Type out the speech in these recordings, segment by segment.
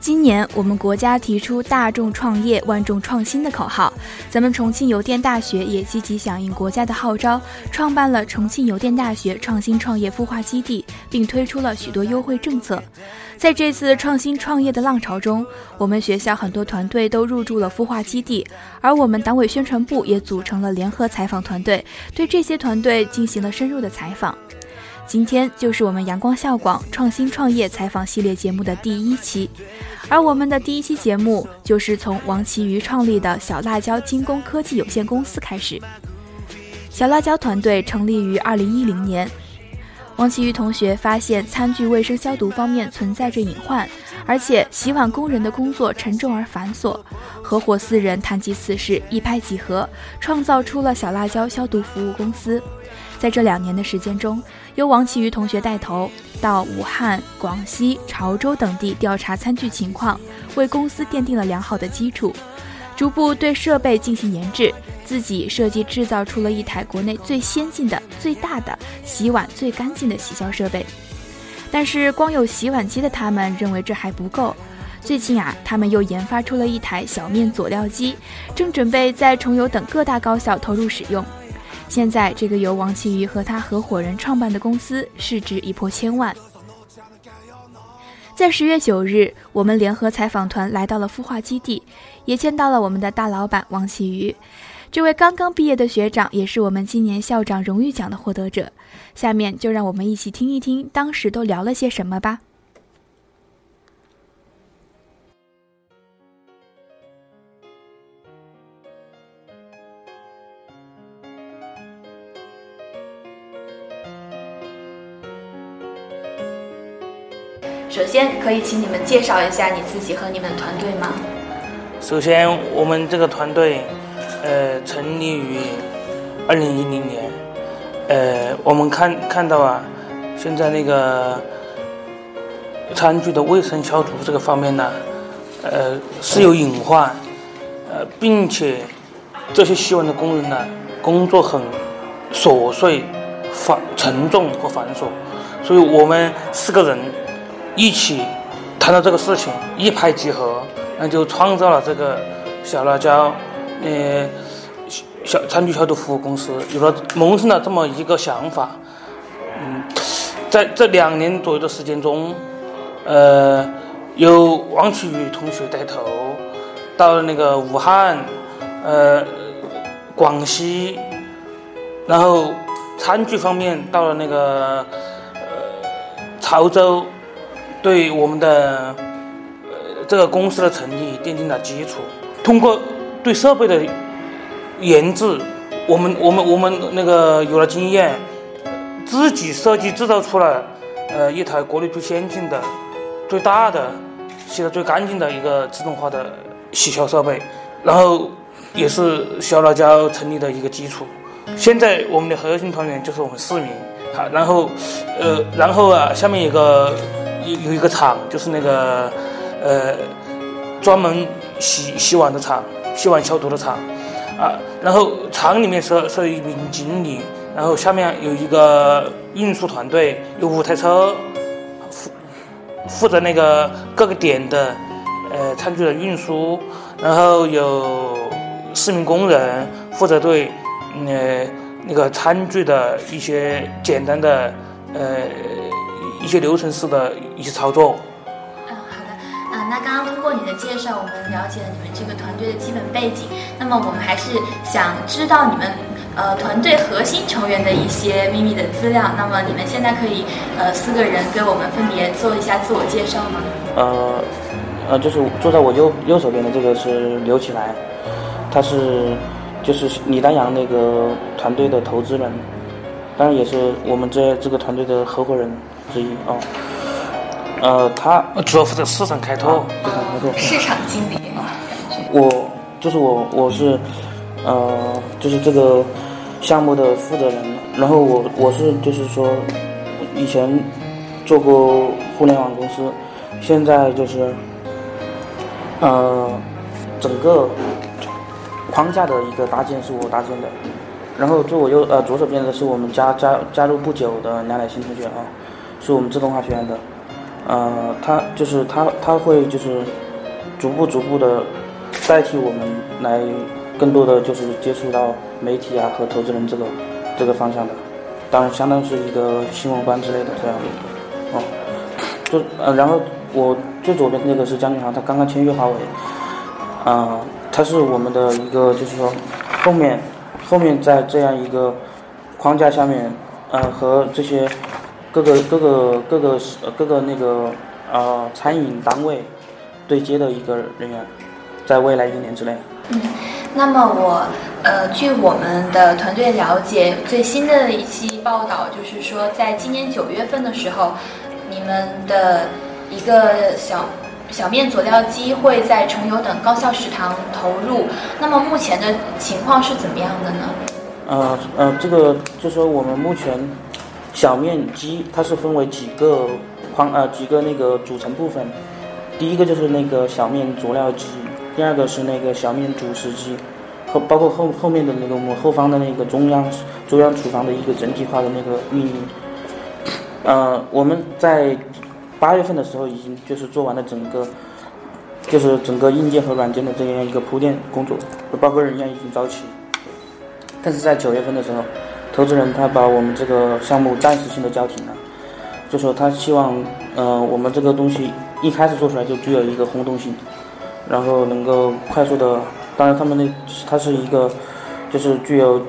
今年我们国家提出“大众创业，万众创新”的口号，咱们重庆邮电大学也积极响应国家的号召，创办了重庆邮电大学创新创业孵化基地，并推出了许多优惠政策。在这次创新创业的浪潮中，我们学校很多团队都入驻了孵化基地，而我们党委宣传部也组成了联合采访团队，对这些团队进行了深入的采访。今天就是我们阳光校广创新创业采访系列节目的第一期，而我们的第一期节目就是从王其余创立的小辣椒精工科技有限公司开始。小辣椒团队成立于二零一零年，王其余同学发现餐具卫生消毒方面存在着隐患，而且洗碗工人的工作沉重而繁琐，合伙四人谈及此事，一拍即合，创造出了小辣椒消毒服务公司。在这两年的时间中，由王其余同学带头，到武汉、广西、潮州等地调查餐具情况，为公司奠定了良好的基础。逐步对设备进行研制，自己设计制造出了一台国内最先进的、最大的洗碗最干净的洗消设备。但是光有洗碗机的他们认为这还不够。最近啊，他们又研发出了一台小面佐料机，正准备在重邮等各大高校投入使用。现在，这个由王其余和他合伙人创办的公司市值已破千万。在十月九日，我们联合采访团来到了孵化基地，也见到了我们的大老板王其余。这位刚刚毕业的学长，也是我们今年校长荣誉奖的获得者。下面就让我们一起听一听当时都聊了些什么吧。首先，可以请你们介绍一下你自己和你们团队吗？首先，我们这个团队，呃，成立于二零一零年。呃，我们看看到啊，现在那个餐具的卫生消毒这个方面呢，呃，是有隐患，呃，并且这些洗碗的工人呢，工作很琐碎、繁沉重和繁琐，所以我们四个人。一起谈到这个事情，一拍即合，那就创造了这个小辣椒，呃，小餐具消毒服务公司，有了萌生了这么一个想法。嗯，在这两年左右的时间中，呃，由王启宇同学带头，到了那个武汉，呃，广西，然后餐具方面到了那个呃潮州。对我们的呃这个公司的成立奠定了基础。通过对设备的研制，我们我们我们那个有了经验，自己设计制造出了呃一台国内最先进的、最大的、洗得最干净的一个自动化的洗消设备，然后也是小辣椒成立的一个基础。现在我们的核心团员就是我们四名，好，然后呃然后啊下面一个。有有一个厂，就是那个，呃，专门洗洗碗的厂，洗碗消毒的厂，啊，然后厂里面是是一名经理，然后下面有一个运输团队，有五台车，负负责那个各个点的，呃，餐具的运输，然后有四名工人负责对，呃，那个餐具的一些简单的，呃。一些流程式的一些操作。嗯，好的。嗯，那刚刚通过你的介绍，我们了解了你们这个团队的基本背景。那么我们还是想知道你们呃团队核心成员的一些秘密的资料。那么你们现在可以呃四个人给我们分别做一下自我介绍吗？呃呃，就是坐在我右右手边的这个是刘启来，他是就是李丹阳那个团队的投资人，当然也是我们这这个团队的合伙人。之一啊，呃，他主要负责市场开拓，市场开拓，市场经理啊。我就是我，我是呃，就是这个项目的负责人。然后我我是就是说，以前做过互联网公司，现在就是呃整个框架的一个搭建是我搭建的，然后坐我右呃左手边的是我们加加加入不久的梁乃新同学啊，是我们自动化学院的，呃他就是他他会就是逐步逐步的代替我们来更多的就是接触到媒体啊和投资人这个这个方向的。当然，相当于是一个新闻官之类的这样的，哦，就呃，然后我最左边那个是江俊航，他刚刚签约华为，啊，他是我们的一个，就是说后面后面在这样一个框架下面，呃，和这些各个各个各个各个那个呃餐饮单位对接的一个人员，在未来一年之内。嗯，那么我呃，据我们的团队了解，最新的一期报道就是说，在今年九月份的时候，你们的一个小小面佐料机会在重游等高校食堂投入。那么目前的情况是怎么样的呢？呃呃，这个就说我们目前小面机它是分为几个框呃几个那个组成部分，第一个就是那个小面佐料机。第二个是那个小面主食机，后包括后后面的那个我们后方的那个中央中央厨房的一个整体化的那个运营。呃，我们在八月份的时候已经就是做完了整个，就是整个硬件和软件的这样一个铺垫工作，包括人员已经招齐。但是在九月份的时候，投资人他把我们这个项目暂时性的叫停了，就说他希望，呃，我们这个东西一开始做出来就具有一个轰动性。然后能够快速的，当然他们那他是一个，就是具有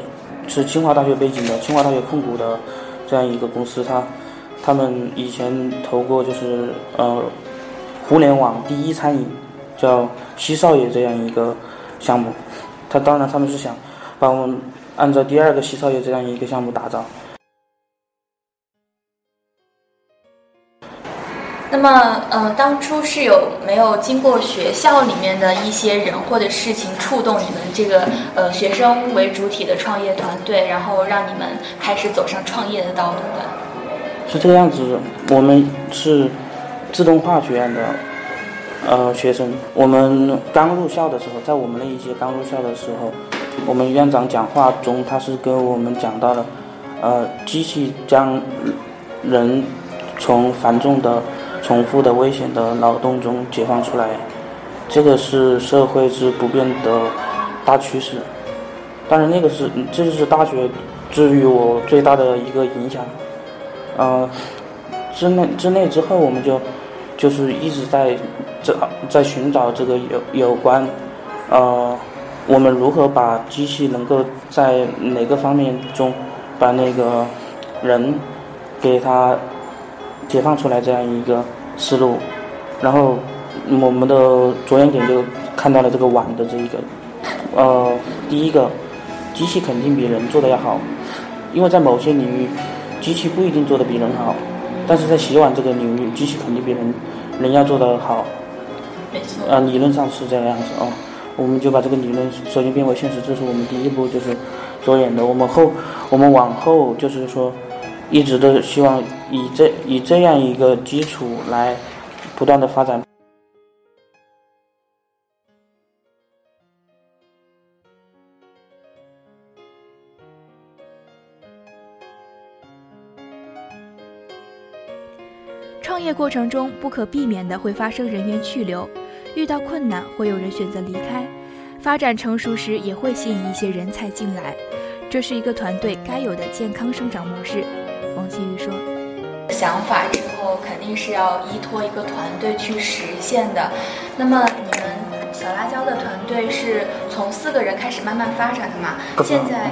是清华大学背景的清华大学控股的这样一个公司，他他们以前投过就是呃互联网第一餐饮叫西少爷这样一个项目，他当然他们是想把我们按照第二个西少爷这样一个项目打造。那么，呃，当初是有没有经过学校里面的一些人或者事情触动你们这个呃学生为主体的创业团队，然后让你们开始走上创业的道路的？是这个样子，我们是自动化学院的呃学生，我们刚入校的时候，在我们那一届刚入校的时候，我们院长讲话中，他是跟我们讲到了，呃，机器将人从繁重的重复的危险的劳动中解放出来，这个是社会之不变的大趋势。当然，那个是这就是大学之于我最大的一个影响。呃，之内之内之后，我们就就是一直在这在寻找这个有有关呃，我们如何把机器能够在哪个方面中把那个人给他。解放出来这样一个思路，然后我们的着眼点就看到了这个碗的这一个，呃，第一个，机器肯定比人做的要好，因为在某些领域，机器不一定做的比人好，但是在洗碗这个领域，机器肯定比人人要做的好。没错。啊，理论上是这个样子哦，我们就把这个理论首先变为现实，这是我们第一步，就是着眼的。我们后，我们往后就是说。一直都希望以这以这样一个基础来不断的发展。创业过程中不可避免的会发生人员去留，遇到困难会有人选择离开，发展成熟时也会吸引一些人才进来，这是一个团队该有的健康生长模式。王继宇说：“想法之后肯定是要依托一个团队去实现的。那么你们小辣椒的团队是从四个人开始慢慢发展的嘛？现在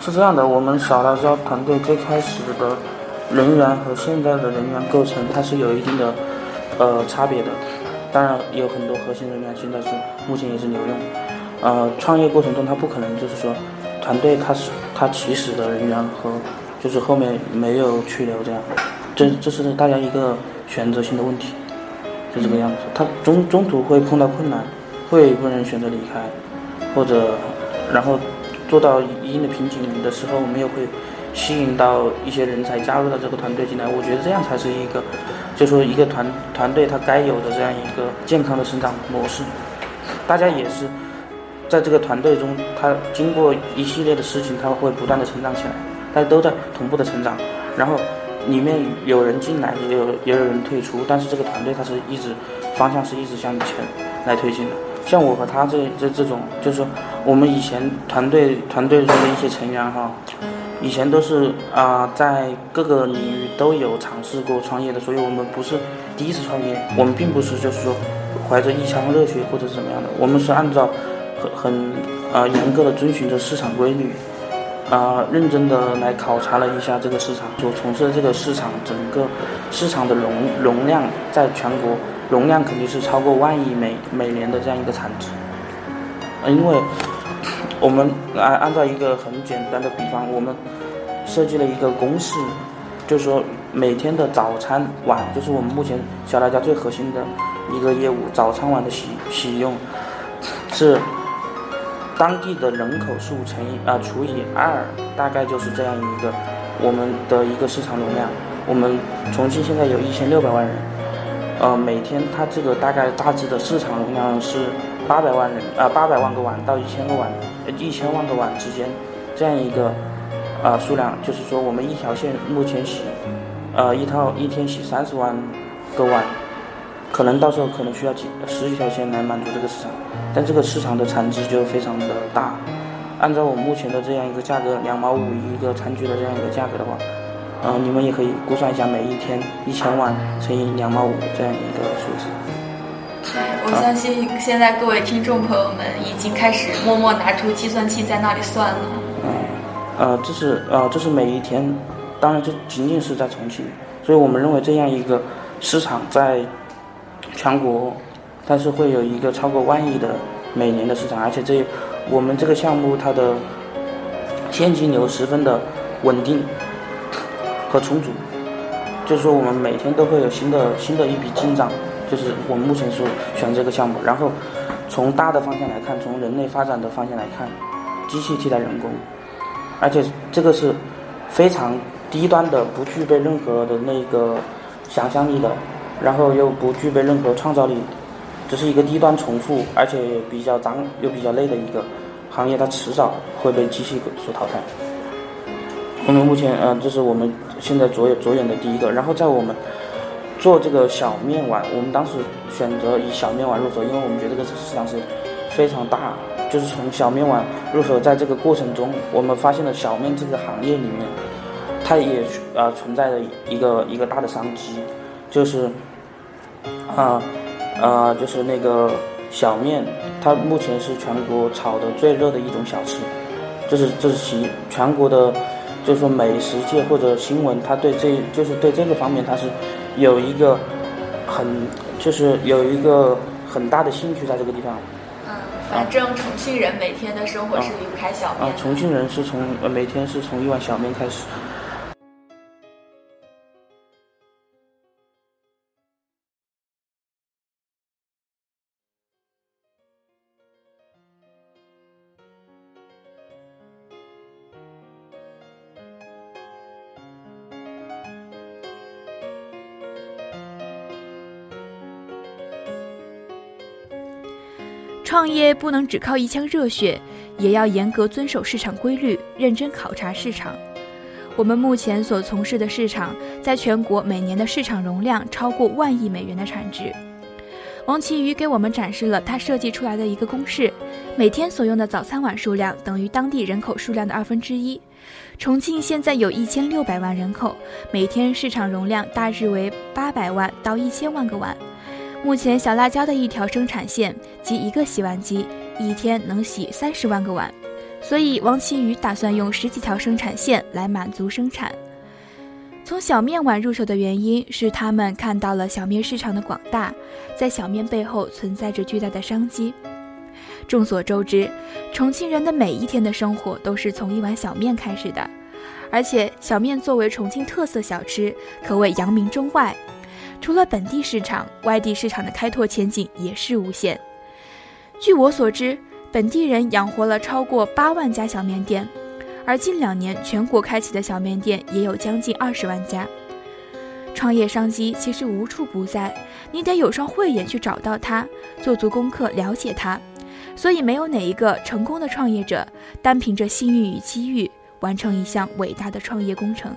是这样的，我们小辣椒团队最开始的人员和现在的人员构成，它是有一定的呃差别的。当然有很多核心人员现在是目前也是留用。呃，创业过程中他不可能就是说团队他是他起始的人员和。”就是后面没有去留这样，这这是大家一个选择性的问题，就这个样子。他中中途会碰到困难，会有部分人选择离开，或者然后做到一定的瓶颈的时候，我们也会吸引到一些人才加入到这个团队进来。我觉得这样才是一个，就说一个团团队它该有的这样一个健康的成长模式。大家也是在这个团队中，他经过一系列的事情，他会不断的成长起来，大家都在同步的成长。然后里面有人进来，也有也有人退出，但是这个团队它是一直方向是一直向前来推进的。像我和他这这这种，就是说我们以前团队团队中的一些成员哈，以前都是啊在各个领域都有尝试过创业的，所以我们不是第一次创业，我们并不是就是说怀着一腔热血或者是怎么样的，我们是按照很很啊严格的遵循着市场规律，啊认真的来考察了一下这个市场所从事的这个市场整个市场的容容量在全国。容量肯定是超过万亿每每年的这样一个产值，因为我们按按照一个很简单的比方，我们设计了一个公式，就是说每天的早餐晚，就是我们目前小辣椒最核心的一个业务，早餐晚的洗洗用是当地的人口数乘以啊除以二，大概就是这样一个我们的一个市场容量。我们重庆现在有一千六百万人。呃，每天它这个大概大致的市场容量是八百万人，啊，八百万个碗到一千个碗，一千万个碗之间，这样一个呃数量，就是说我们一条线目前洗，呃，一套一天洗三十万个碗，可能到时候可能需要几十几条线来满足这个市场，但这个市场的产值就非常的大，按照我目前的这样一个价格，两毛五一个餐具的这样一个价格的话。嗯，你们也可以估算一下，每一天一千万乘以两毛五这样一个数字。我相信现在各位听众朋友们已经开始默默拿出计算器在那里算了。呃，这是呃，这是每一天，当然这仅仅是在重庆，所以我们认为这样一个市场在全国，它是会有一个超过万亿的每年的市场，而且这我们这个项目它的现金流十分的稳定。和充足，就是说我们每天都会有新的新的一笔进账，就是我们目前所选这个项目。然后从大的方向来看，从人类发展的方向来看，机器替代人工，而且这个是非常低端的，不具备任何的那个想象力的，然后又不具备任何创造力，这是一个低端重复，而且比较脏又比较累的一个行业，它迟早会被机器所淘汰。我们目前，呃，这是我们。现在着眼着眼的第一个，然后在我们做这个小面碗，我们当时选择以小面碗入手，因为我们觉得这个市场是非常大，就是从小面碗入手，在这个过程中，我们发现了小面这个行业里面，它也呃存在着一个一个大的商机，就是啊啊就是那个小面，它目前是全国炒的最热的一种小吃，这是这是其全国的。就是说美食界或者新闻，他对这就是对这个方面，他是有一个很就是有一个很大的兴趣在这个地方。嗯，反正重庆人每天的生活是离不开小面。啊，重庆人是从呃每天是从一碗小面开始。创业不能只靠一腔热血，也要严格遵守市场规律，认真考察市场。我们目前所从事的市场，在全国每年的市场容量超过万亿美元的产值。王奇瑜给我们展示了他设计出来的一个公式：每天所用的早餐碗数量等于当地人口数量的二分之一。重庆现在有一千六百万人口，每天市场容量大致为八百万到一千万个碗。目前小辣椒的一条生产线及一个洗碗机，一天能洗三十万个碗，所以王奇宇打算用十几条生产线来满足生产。从小面碗入手的原因是他们看到了小面市场的广大，在小面背后存在着巨大的商机。众所周知，重庆人的每一天的生活都是从一碗小面开始的，而且小面作为重庆特色小吃，可谓扬名中外。除了本地市场，外地市场的开拓前景也是无限。据我所知，本地人养活了超过八万家小面店，而近两年全国开启的小面店也有将近二十万家。创业商机其实无处不在，你得有双慧眼去找到它，做足功课了解它。所以，没有哪一个成功的创业者单凭着幸运与机遇完成一项伟大的创业工程。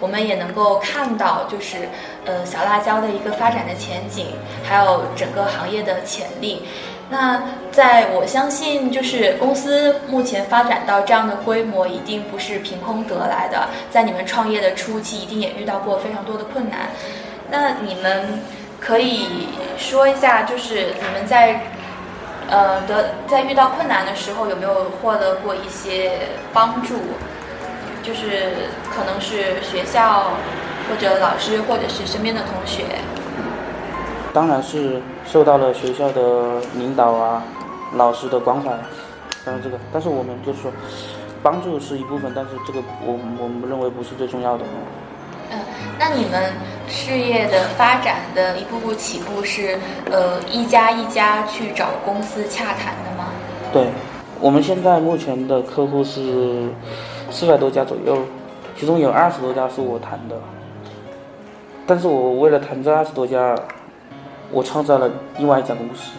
我们也能够看到，就是呃小辣椒的一个发展的前景，还有整个行业的潜力。那在我相信，就是公司目前发展到这样的规模，一定不是凭空得来的。在你们创业的初期，一定也遇到过非常多的困难。那你们可以说一下，就是你们在呃得在遇到困难的时候，有没有获得过一些帮助？就是可能是学校或者老师，或者是身边的同学。当然是受到了学校的领导啊、老师的关怀，当然这个，但是我们就是说，帮助是一部分，但是这个我我们认为不是最重要的。嗯，那你们事业的发展的一步步起步是呃一家一家去找公司洽谈的吗？对，我们现在目前的客户是。四百多家左右，其中有二十多家是我谈的，但是我为了谈这二十多家，我创造了另外一家公司，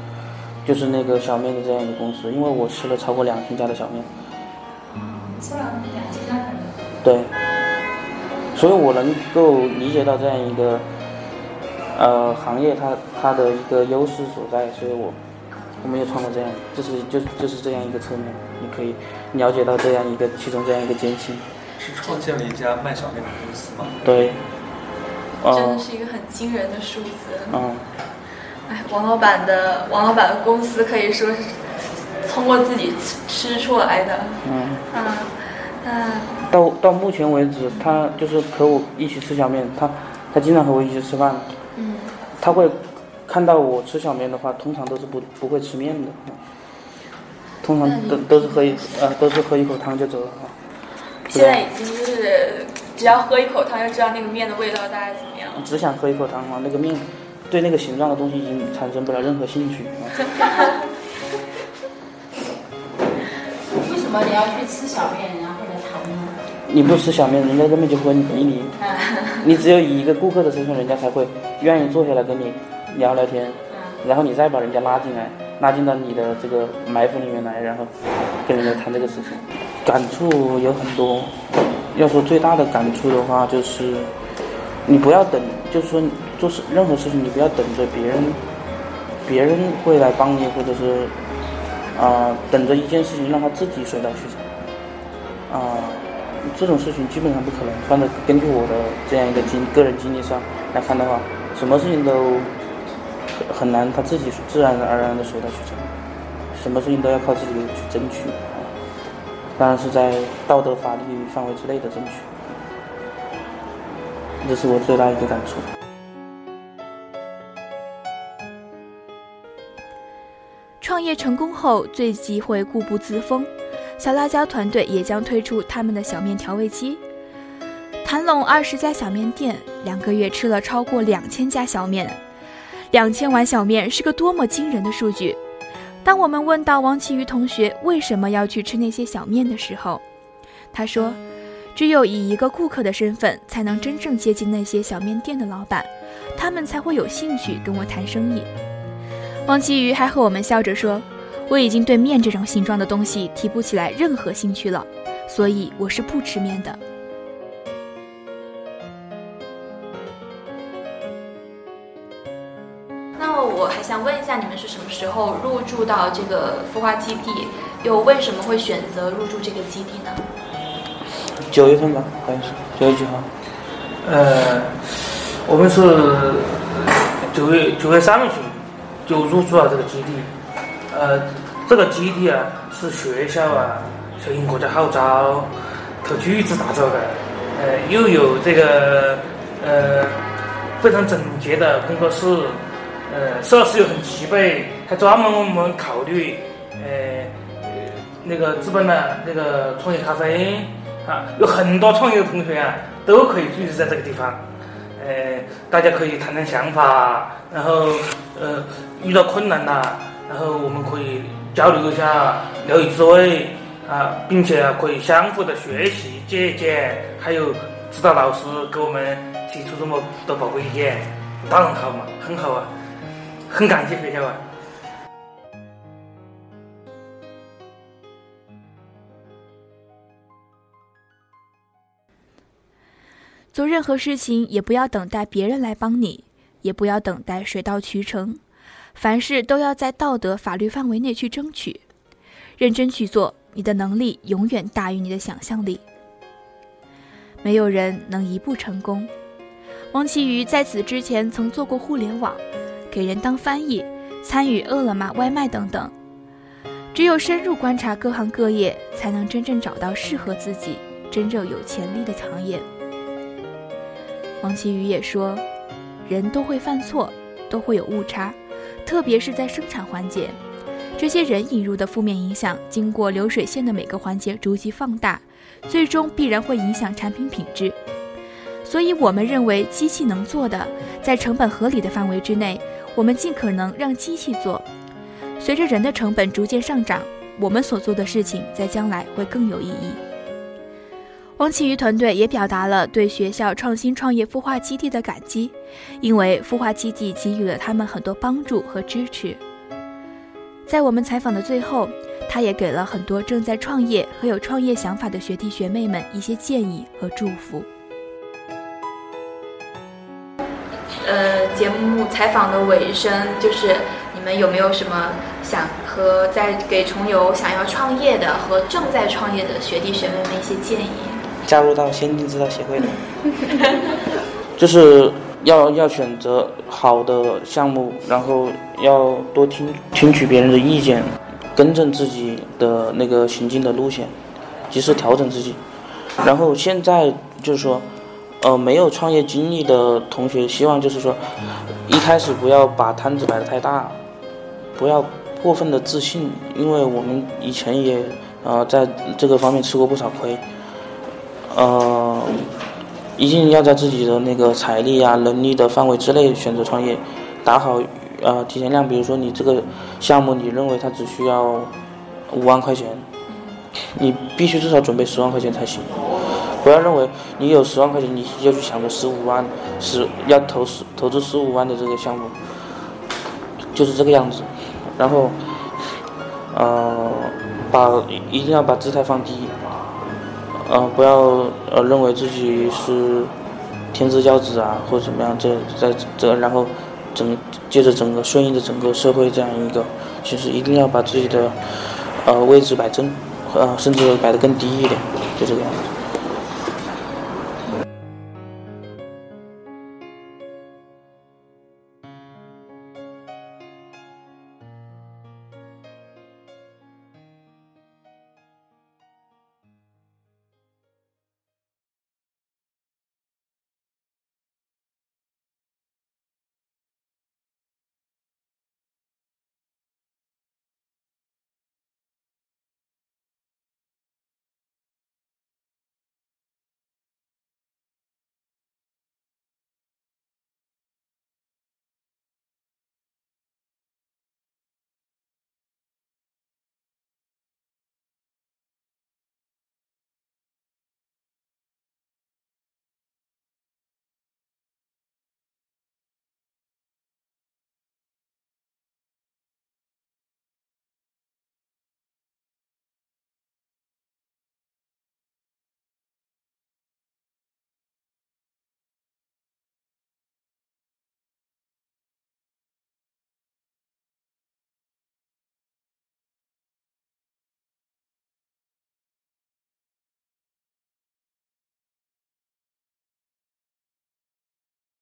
就是那个小面的这样一个公司，因为我吃了超过两千家的小面。吃了两千家对，所以我能够理解到这样一个，呃，行业它它的一个优势所在，所以我。我们也创造这样，就是就就是这样一个侧面，你可以了解到这样一个其中这样一个艰辛。是创建了一家卖小面的公司吗？对。真的是一个很惊人的数字。嗯。哎，王老板的王老板的公司可以说是通过自己吃出来的。嗯。啊，那。到到目前为止，他就是和我一起吃小面，他他经常和我一起吃饭。嗯。他会。看到我吃小面的话，通常都是不不会吃面的，通常都都是喝一呃都是喝一口汤就走了啊。现在已经就是只要喝一口汤就知道那个面的味道大概怎么样。只想喝一口汤啊，那个面对那个形状的东西已经产生不了任何兴趣。为什么你要去吃小面，然后来谈呢？你不吃小面，人家根本就不会理你。你只有以一个顾客的身份，人家才会愿意坐下来跟你。聊聊天，然后你再把人家拉进来，拉进到你的这个埋伏里面来，然后跟人家谈这个事情，感触有很多。要说最大的感触的话，就是你不要等，就是说做事任何事情你不要等着别人，别人会来帮你，或者是啊等着一件事情让他自己水到渠成，啊这种事情基本上不可能。反正根据我的这样一个经个人经历上来看的话，什么事情都。很难，他自己自然而然的水到渠成，什么事情都要靠自己去争取，当然是在道德法律范围之内的争取，这是我最大一个感触。创业成功后，最忌讳固步自封，小辣椒团队也将推出他们的小面调味机，谈拢二十家小面店，两个月吃了超过两千家小面。两千碗小面是个多么惊人的数据！当我们问到王奇瑜同学为什么要去吃那些小面的时候，他说：“只有以一个顾客的身份，才能真正接近那些小面店的老板，他们才会有兴趣跟我谈生意。”王奇瑜还和我们笑着说：“我已经对面这种形状的东西提不起来任何兴趣了，所以我是不吃面的。”我还想问一下，你们是什么时候入驻到这个孵化基地？又为什么会选择入驻这个基地呢？九月份吧，好像是九月几号？呃，我们是九月九月三旬就入驻了这个基地。呃，这个基地啊，是学校啊响应国家号召，投巨资打造的。呃，又有这个呃非常整洁的工作室。呃，设施又很齐备，还专门为我们考虑，呃，那个资本的那个创业咖啡啊，有很多创业的同学啊，都可以聚集在这个地方，呃，大家可以谈谈想法，然后呃，遇到困难了，然后我们可以交流一下，聊以自慰，啊，并且可以相互的学习借鉴，还有指导老师给我们提出这么多宝贵意见，当然好嘛，很好啊，很感谢学校啊。做任何事情也不要等待别人来帮你，也不要等待水到渠成，凡事都要在道德法律范围内去争取，认真去做。你的能力永远大于你的想象力，没有人能一步成功。王其瑜在此之前曾做过互联网，给人当翻译，参与饿了么外卖等等。只有深入观察各行各业，才能真正找到适合自己、真正有潜力的行业。王其瑜也说，人都会犯错，都会有误差，特别是在生产环节。这些人引入的负面影响，经过流水线的每个环节逐级放大，最终必然会影响产品品质。所以，我们认为机器能做的，在成本合理的范围之内，我们尽可能让机器做。随着人的成本逐渐上涨，我们所做的事情在将来会更有意义。汪其瑜团队也表达了对学校创新创业孵化基地的感激，因为孵化基地给予了他们很多帮助和支持。在我们采访的最后，他也给了很多正在创业和有创业想法的学弟学妹们一些建议和祝福。节目采访的尾声，就是你们有没有什么想和在给重游想要创业的和正在创业的学弟学妹们一些建议？加入到先进制造协会的，就是。要要选择好的项目，然后要多听听取别人的意见，更正自己的那个行进的路线，及时调整自己。然后现在就是说，呃，没有创业经历的同学，希望就是说，一开始不要把摊子摆得太大，不要过分的自信，因为我们以前也呃在这个方面吃过不少亏，呃。一定要在自己的那个财力啊、能力的范围之内选择创业，打好呃提前量。比如说你这个项目，你认为它只需要五万块钱，你必须至少准备十万块钱才行。不要认为你有十万块钱，你就去想着十五万，十要投十投资十五万的这个项目，就是这个样子。然后，呃，把一定要把姿态放低。呃，不要呃认为自己是天之骄子啊，或者怎么样，这在这然后整借着整个顺应着整个社会这样一个，其实一定要把自己的呃位置摆正，呃甚至摆得更低一点，就这个样子。